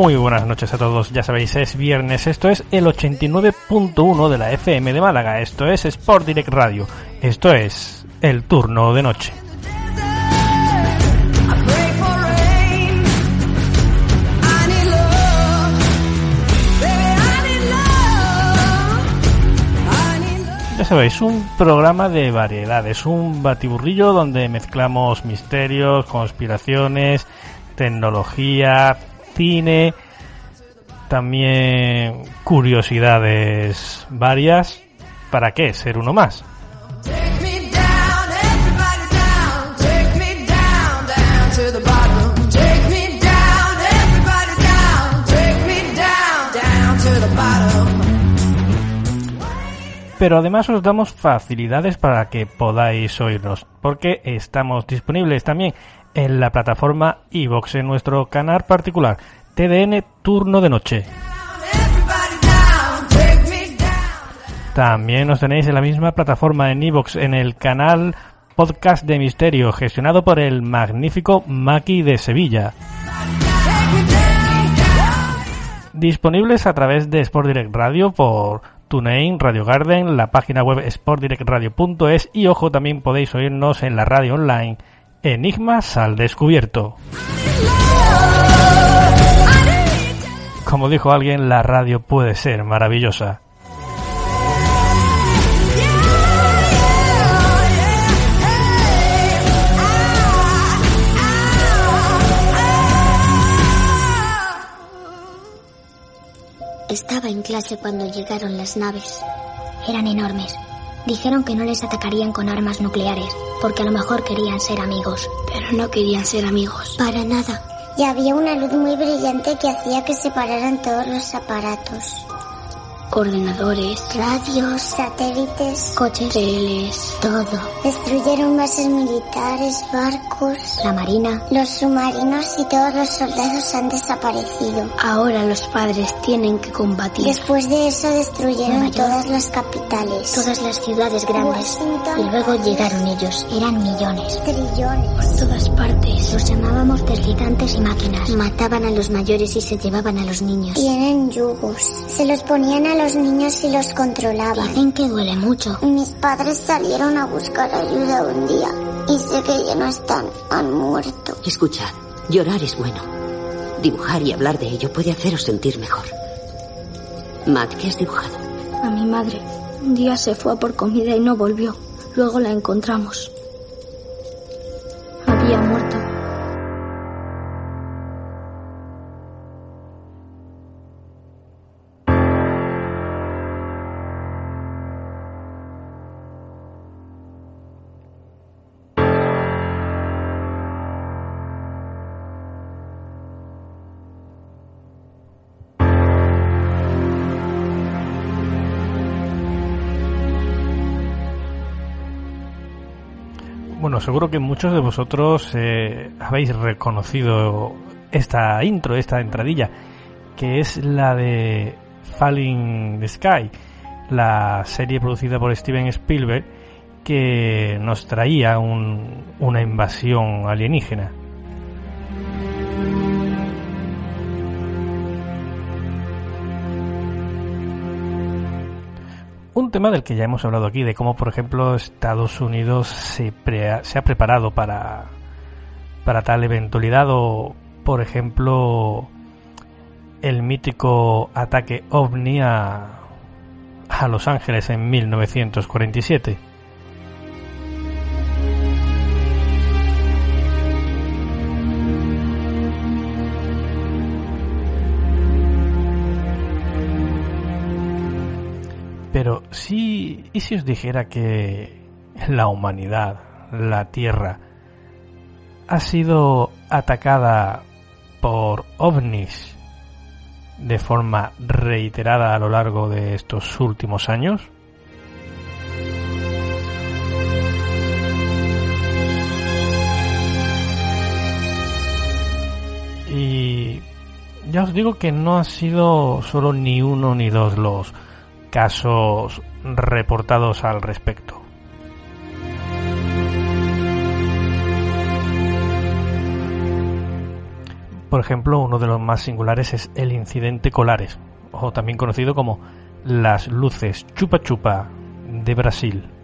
Muy buenas noches a todos, ya sabéis, es viernes, esto es el 89.1 de la FM de Málaga, esto es Sport Direct Radio, esto es el turno de noche. Ya sabéis, un programa de variedades, un batiburrillo donde mezclamos misterios, conspiraciones, tecnología, cine, también curiosidades varias. ¿Para qué? Ser uno más. Pero además os damos facilidades para que podáis oírnos, porque estamos disponibles también en la plataforma iVox en nuestro canal particular TDN Turno de Noche. También nos tenéis en la misma plataforma en iVox en el canal Podcast de Misterio, gestionado por el magnífico Maki de Sevilla. Disponibles a través de Sport Direct Radio por TuneIn, Radio Garden, la página web sportdirectradio.es y ojo, también podéis oírnos en la radio online Enigmas al Descubierto. Como dijo alguien, la radio puede ser maravillosa. Estaba en clase cuando llegaron las naves. Eran enormes. Dijeron que no les atacarían con armas nucleares, porque a lo mejor querían ser amigos. Pero no querían ser amigos. Para nada. Y había una luz muy brillante que hacía que se pararan todos los aparatos. Ordenadores, Radios, satélites, coches, teles, todo. Destruyeron bases militares, barcos. la marina. Los submarinos y todos los soldados han desaparecido. Ahora los padres tienen que combatir Después de eso destruyeron York. todas las capitales. todas las ciudades grandes. Washington. Y luego llegaron ellos. Eran millones. Trillones. Todas partes. Los llamábamos tergitantes y máquinas. Mataban a los mayores y se llevaban a los niños. Tienen yugos. Se los ponían a los niños y los controlaban. Dicen que duele mucho. Mis padres salieron a buscar ayuda un día y sé que ya no están, han muerto. Escucha, llorar es bueno. Dibujar y hablar de ello puede haceros sentir mejor. Matt, ¿qué has dibujado? A mi madre. Un día se fue a por comida y no volvió. Luego la encontramos. Había muerto. Bueno, seguro que muchos de vosotros eh, habéis reconocido esta intro, esta entradilla, que es la de Falling the Sky, la serie producida por Steven Spielberg que nos traía un, una invasión alienígena. Un tema del que ya hemos hablado aquí, de cómo, por ejemplo, Estados Unidos se, se ha preparado para, para tal eventualidad o, por ejemplo, el mítico ataque ovni a, a Los Ángeles en 1947. Pero sí, ¿y si os dijera que la humanidad, la Tierra, ha sido atacada por ovnis de forma reiterada a lo largo de estos últimos años? Y ya os digo que no ha sido solo ni uno ni dos los casos reportados al respecto. Por ejemplo, uno de los más singulares es el incidente Colares, o también conocido como las luces chupa chupa de Brasil.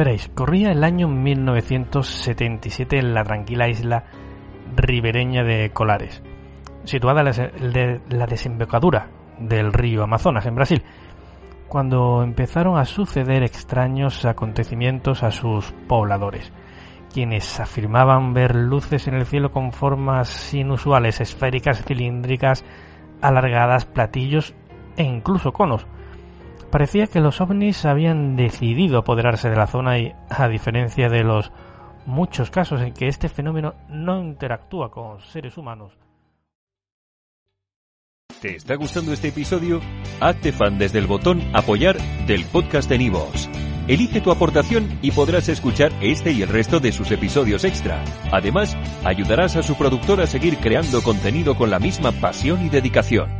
Veréis, corría el año 1977 en la tranquila isla ribereña de Colares, situada en la desembocadura del río Amazonas, en Brasil, cuando empezaron a suceder extraños acontecimientos a sus pobladores, quienes afirmaban ver luces en el cielo con formas inusuales, esféricas, cilíndricas, alargadas, platillos e incluso conos, Parecía que los ovnis habían decidido apoderarse de la zona y, a diferencia de los muchos casos en que este fenómeno no interactúa con seres humanos. ¿Te está gustando este episodio? Hazte fan desde el botón apoyar del podcast de Nivos. Elige tu aportación y podrás escuchar este y el resto de sus episodios extra. Además, ayudarás a su productor a seguir creando contenido con la misma pasión y dedicación.